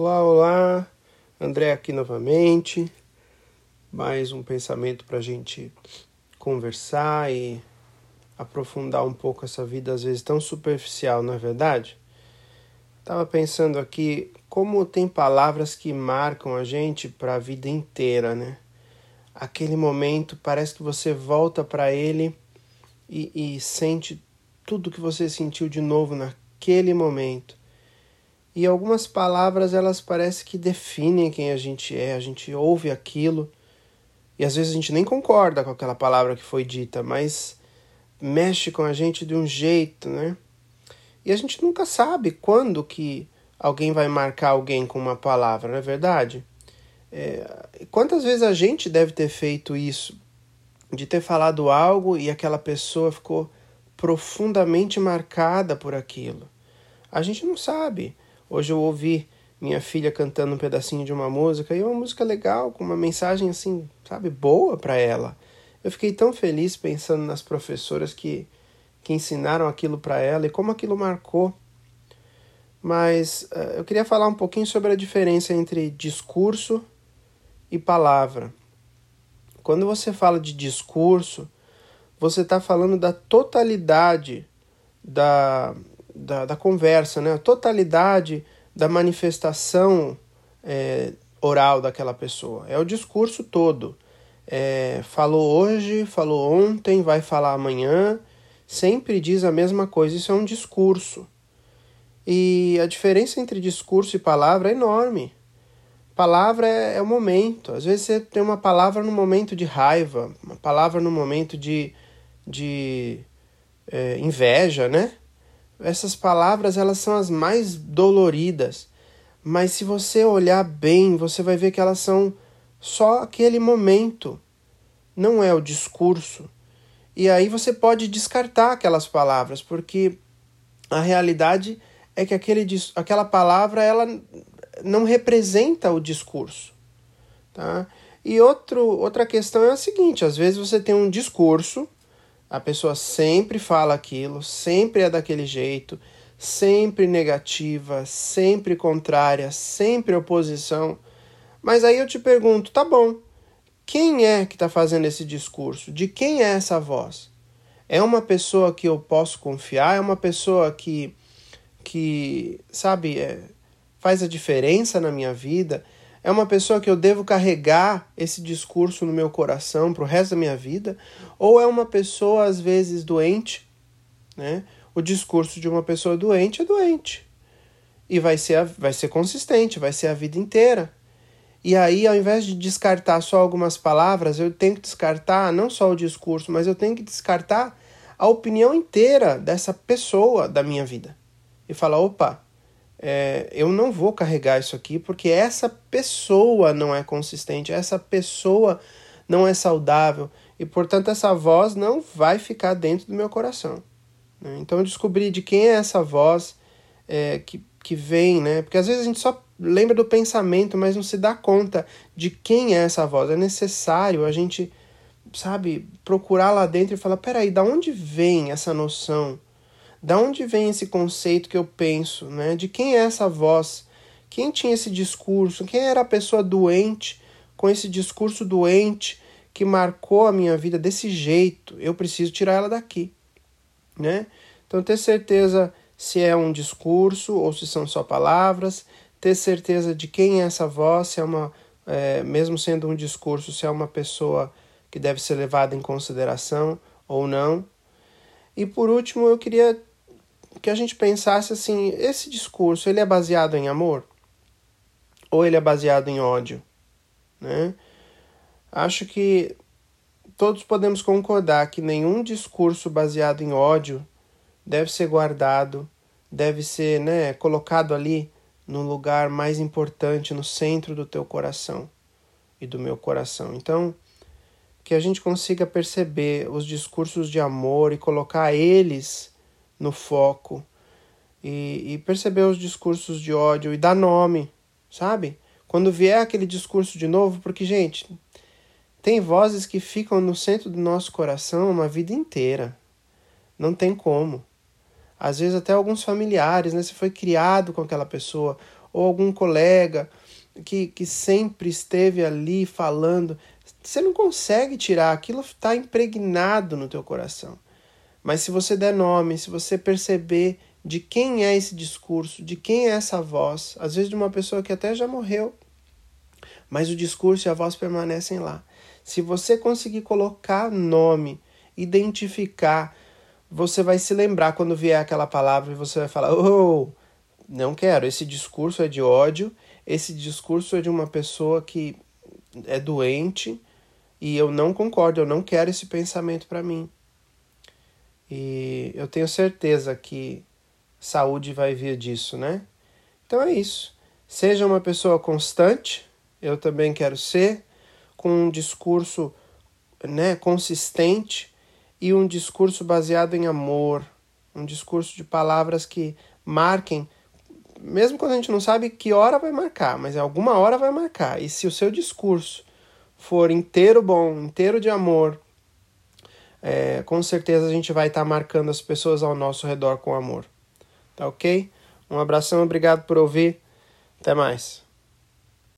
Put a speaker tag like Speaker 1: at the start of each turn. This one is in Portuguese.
Speaker 1: Olá, olá, André aqui novamente. Mais um pensamento para a gente conversar e aprofundar um pouco essa vida, às vezes tão superficial, não é verdade? Estava pensando aqui como tem palavras que marcam a gente para a vida inteira, né? Aquele momento parece que você volta para ele e, e sente tudo que você sentiu de novo naquele momento e algumas palavras elas parecem que definem quem a gente é, a gente ouve aquilo e às vezes a gente nem concorda com aquela palavra que foi dita, mas mexe com a gente de um jeito, né? E a gente nunca sabe quando que alguém vai marcar alguém com uma palavra, não é verdade? É, quantas vezes a gente deve ter feito isso? De ter falado algo e aquela pessoa ficou profundamente marcada por aquilo. A gente não sabe. Hoje eu ouvi minha filha cantando um pedacinho de uma música e uma música legal, com uma mensagem assim, sabe, boa para ela. Eu fiquei tão feliz pensando nas professoras que, que ensinaram aquilo para ela e como aquilo marcou. Mas uh, eu queria falar um pouquinho sobre a diferença entre discurso e palavra. Quando você fala de discurso, você está falando da totalidade da, da, da conversa, né? a totalidade da manifestação é, oral daquela pessoa. É o discurso todo. É, falou hoje, falou ontem, vai falar amanhã, sempre diz a mesma coisa. Isso é um discurso. E a diferença entre discurso e palavra é enorme. Palavra é, é o momento. Às vezes você tem uma palavra no momento de raiva, uma palavra no momento de, de é, inveja, né? Essas palavras elas são as mais doloridas, mas se você olhar bem, você vai ver que elas são só aquele momento, não é o discurso. E aí você pode descartar aquelas palavras, porque a realidade é que aquele, aquela palavra ela não representa o discurso. Tá? E outro, outra questão é a seguinte: às vezes você tem um discurso a pessoa sempre fala aquilo, sempre é daquele jeito, sempre negativa, sempre contrária, sempre oposição. Mas aí eu te pergunto, tá bom, quem é que está fazendo esse discurso? De quem é essa voz? É uma pessoa que eu posso confiar? É uma pessoa que, que sabe, é, faz a diferença na minha vida? É uma pessoa que eu devo carregar esse discurso no meu coração para o resto da minha vida? Ou é uma pessoa, às vezes, doente? Né? O discurso de uma pessoa doente é doente. E vai ser, vai ser consistente, vai ser a vida inteira. E aí, ao invés de descartar só algumas palavras, eu tenho que descartar não só o discurso, mas eu tenho que descartar a opinião inteira dessa pessoa da minha vida. E falar: opa, é, eu não vou carregar isso aqui porque essa pessoa não é consistente, essa pessoa não é saudável e, portanto, essa voz não vai ficar dentro do meu coração. Né? Então, eu descobri de quem é essa voz é, que, que vem, né? Porque às vezes a gente só lembra do pensamento, mas não se dá conta de quem é essa voz. É necessário a gente, sabe, procurar lá dentro e falar: peraí, da onde vem essa noção? Da onde vem esse conceito que eu penso, né? De quem é essa voz? Quem tinha esse discurso? Quem era a pessoa doente com esse discurso doente que marcou a minha vida desse jeito? Eu preciso tirar ela daqui, né? Então ter certeza se é um discurso ou se são só palavras, ter certeza de quem é essa voz, se é uma, é, mesmo sendo um discurso, se é uma pessoa que deve ser levada em consideração ou não. E por último, eu queria que a gente pensasse assim, esse discurso, ele é baseado em amor? Ou ele é baseado em ódio? Né? Acho que todos podemos concordar que nenhum discurso baseado em ódio deve ser guardado, deve ser né, colocado ali no lugar mais importante, no centro do teu coração e do meu coração. Então, que a gente consiga perceber os discursos de amor e colocar eles no foco e, e perceber os discursos de ódio e dar nome, sabe? Quando vier aquele discurso de novo, porque, gente, tem vozes que ficam no centro do nosso coração uma vida inteira. Não tem como. Às vezes até alguns familiares, né? Você foi criado com aquela pessoa, ou algum colega que, que sempre esteve ali falando, você não consegue tirar, aquilo está impregnado no teu coração. Mas se você der nome, se você perceber de quem é esse discurso, de quem é essa voz, às vezes de uma pessoa que até já morreu, mas o discurso e a voz permanecem lá. Se você conseguir colocar nome, identificar, você vai se lembrar quando vier aquela palavra e você vai falar: Oh, não quero, esse discurso é de ódio, esse discurso é de uma pessoa que é doente e eu não concordo, eu não quero esse pensamento para mim. E eu tenho certeza que saúde vai vir disso, né? Então é isso. Seja uma pessoa constante, eu também quero ser, com um discurso né, consistente e um discurso baseado em amor, um discurso de palavras que marquem, mesmo quando a gente não sabe que hora vai marcar, mas alguma hora vai marcar. E se o seu discurso for inteiro bom, inteiro de amor, é, com certeza a gente vai estar tá marcando as pessoas ao nosso redor com amor. Tá ok? Um abração, obrigado por ouvir. Até mais.